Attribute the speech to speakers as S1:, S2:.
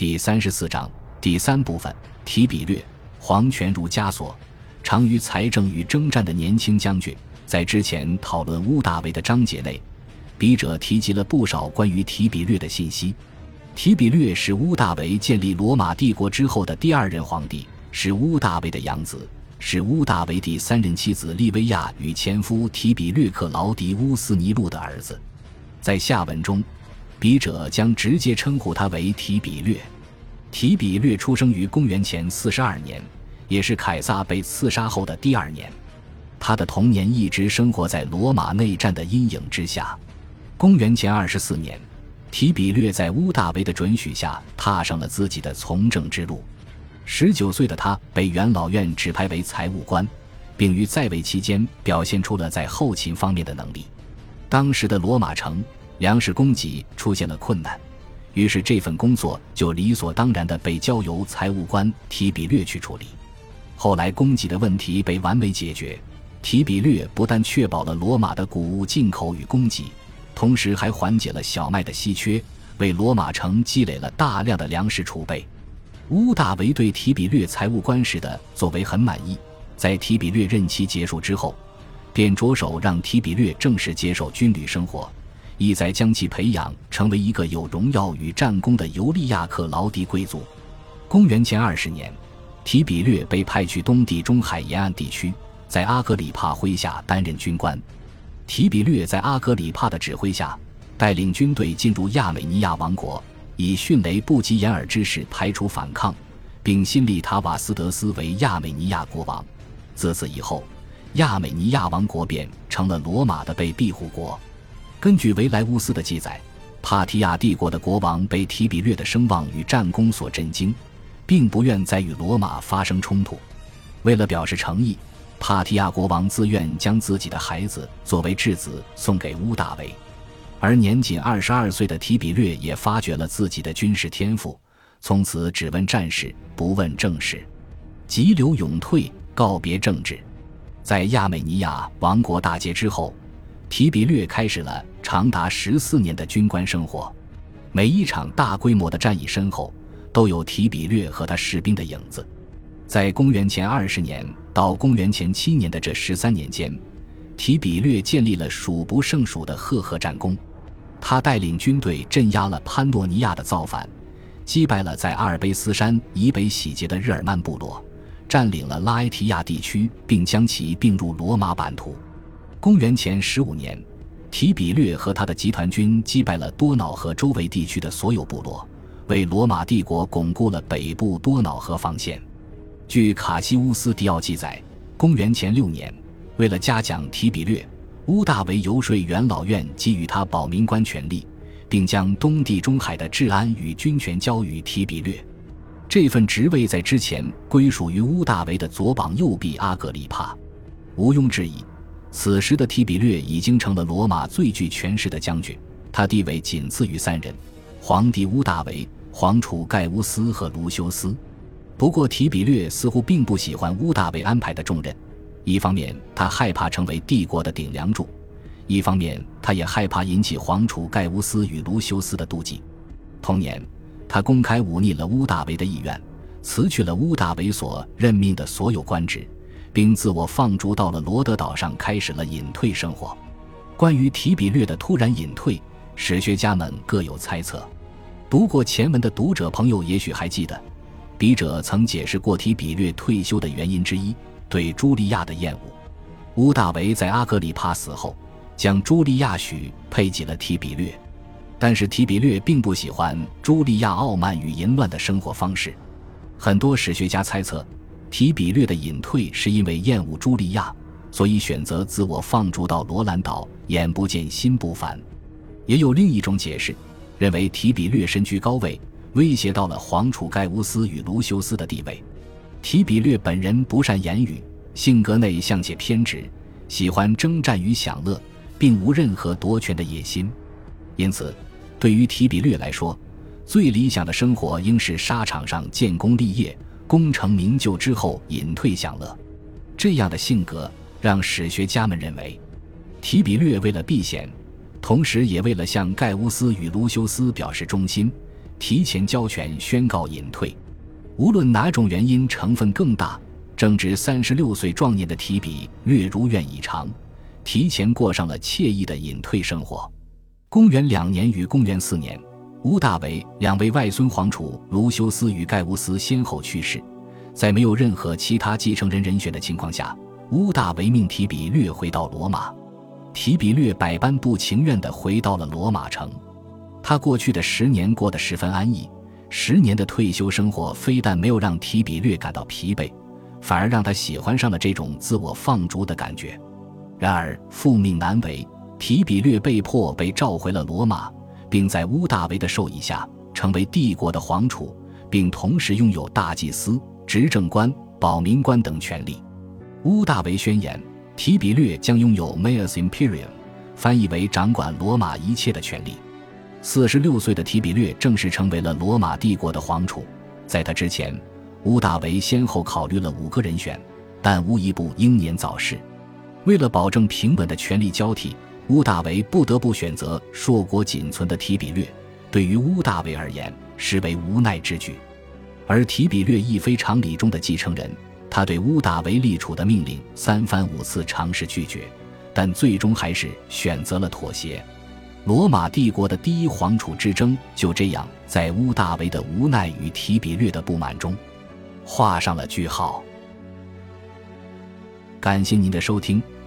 S1: 第三十四章第三部分：提比略，皇权如枷锁，长于财政与征战的年轻将军。在之前讨论乌大维的章节内，笔者提及了不少关于提比略的信息。提比略是乌大维建立罗马帝国之后的第二任皇帝，是乌大维的养子，是乌大维第三任妻子利维亚与前夫提比略克劳迪乌斯尼禄的儿子。在下文中。笔者将直接称呼他为提比略。提比略出生于公元前四十二年，也是凯撒被刺杀后的第二年。他的童年一直生活在罗马内战的阴影之下。公元前二十四年，提比略在乌大维的准许下踏上了自己的从政之路。十九岁的他被元老院指派为财务官，并于在位期间表现出了在后勤方面的能力。当时的罗马城。粮食供给出现了困难，于是这份工作就理所当然地被交由财务官提比略去处理。后来供给的问题被完美解决，提比略不但确保了罗马的谷物进口与供给，同时还缓解了小麦的稀缺，为罗马城积累了大量的粮食储备。乌大维对提比略财务官时的作为很满意，在提比略任期结束之后，便着手让提比略正式接受军旅生活。意在将其培养成为一个有荣耀与战功的尤利亚克劳迪贵族。公元前二十年，提比略被派去东地中海沿岸地区，在阿格里帕麾下担任军官。提比略在阿格里帕的指挥下，带领军队进入亚美尼亚王国，以迅雷不及掩耳之势排除反抗，并新立塔瓦斯德斯为亚美尼亚国王。自此以后，亚美尼亚王国便成了罗马的被庇护国。根据维莱乌斯的记载，帕提亚帝国的国王被提比略的声望与战功所震惊，并不愿再与罗马发生冲突。为了表示诚意，帕提亚国王自愿将自己的孩子作为质子送给乌大维。而年仅二十二岁的提比略也发掘了自己的军事天赋，从此只问战事，不问政事，急流勇退，告别政治。在亚美尼亚王国大捷之后。提比略开始了长达十四年的军官生活，每一场大规模的战役身后都有提比略和他士兵的影子。在公元前二十年到公元前七年的这十三年间，提比略建立了数不胜数的赫赫战功。他带领军队镇压了潘诺尼亚的造反，击败了在阿尔卑斯山以北洗劫的日耳曼部落，占领了拉埃提亚地区，并将其并入罗马版图。公元前十五年，提比略和他的集团军击败了多瑙河周围地区的所有部落，为罗马帝国巩固了北部多瑙河防线。据卡西乌斯·迪奥记载，公元前六年，为了嘉奖提比略，乌大维游说元老院给予他保民官权力，并将东地中海的治安与军权交予提比略。这份职位在之前归属于乌大维的左膀右臂阿格里帕。毋庸置疑。此时的提比略已经成了罗马最具权势的将军，他地位仅次于三人：皇帝乌大维、皇储盖乌斯和卢修斯。不过，提比略似乎并不喜欢乌大维安排的重任，一方面他害怕成为帝国的顶梁柱，一方面他也害怕引起皇储盖乌斯与卢修斯的妒忌。同年，他公开忤逆了乌大维的意愿，辞去了乌大维所任命的所有官职。并自我放逐到了罗德岛上，开始了隐退生活。关于提比略的突然隐退，史学家们各有猜测。读过前文的读者朋友也许还记得，笔者曾解释过提比略退休的原因之一——对茱莉亚的厌恶。乌大维在阿格里帕死后，将茱莉亚许配给了提比略，但是提比略并不喜欢茱莉亚傲慢与淫乱的生活方式。很多史学家猜测。提比略的隐退是因为厌恶茱莉亚，所以选择自我放逐到罗兰岛，眼不见心不烦。也有另一种解释，认为提比略身居高位，威胁到了皇储盖乌斯与卢修斯的地位。提比略本人不善言语，性格内向且偏执，喜欢征战与享乐，并无任何夺权的野心。因此，对于提比略来说，最理想的生活应是沙场上建功立业。功成名就之后隐退享乐，这样的性格让史学家们认为，提比略为了避嫌，同时也为了向盖乌斯与卢修斯表示忠心，提前交权，宣告隐退。无论哪种原因成分更大，正值三十六岁壮年的提比略如愿以偿，提前过上了惬意的隐退生活。公元两年与公元四年，屋大维两位外孙皇储卢修斯与盖乌斯先后去世，在没有任何其他继承人人选的情况下，屋大维命提比略回到罗马。提比略百般不情愿地回到了罗马城。他过去的十年过得十分安逸，十年的退休生活非但没有让提比略感到疲惫，反而让他喜欢上了这种自我放逐的感觉。然而父命难违，提比略被迫被召回了罗马，并在乌大维的授意下成为帝国的皇储，并同时拥有大祭司、执政官、保民官等权力。乌大维宣言，提比略将拥有 Maius Imperium，翻译为掌管罗马一切的权利。四十六岁的提比略正式成为了罗马帝国的皇储。在他之前，乌大维先后考虑了五个人选，但无一不英年早逝。为了保证平稳的权力交替，乌大维不得不选择硕果仅存的提比略。对于乌大维而言，实为无奈之举。而提比略亦非常理中的继承人，他对乌大维立储的命令三番五次尝试拒绝，但最终还是选择了妥协。罗马帝国的第一皇储之争就这样在乌大维的无奈与提比略的不满中画上了句号。感谢您的收听，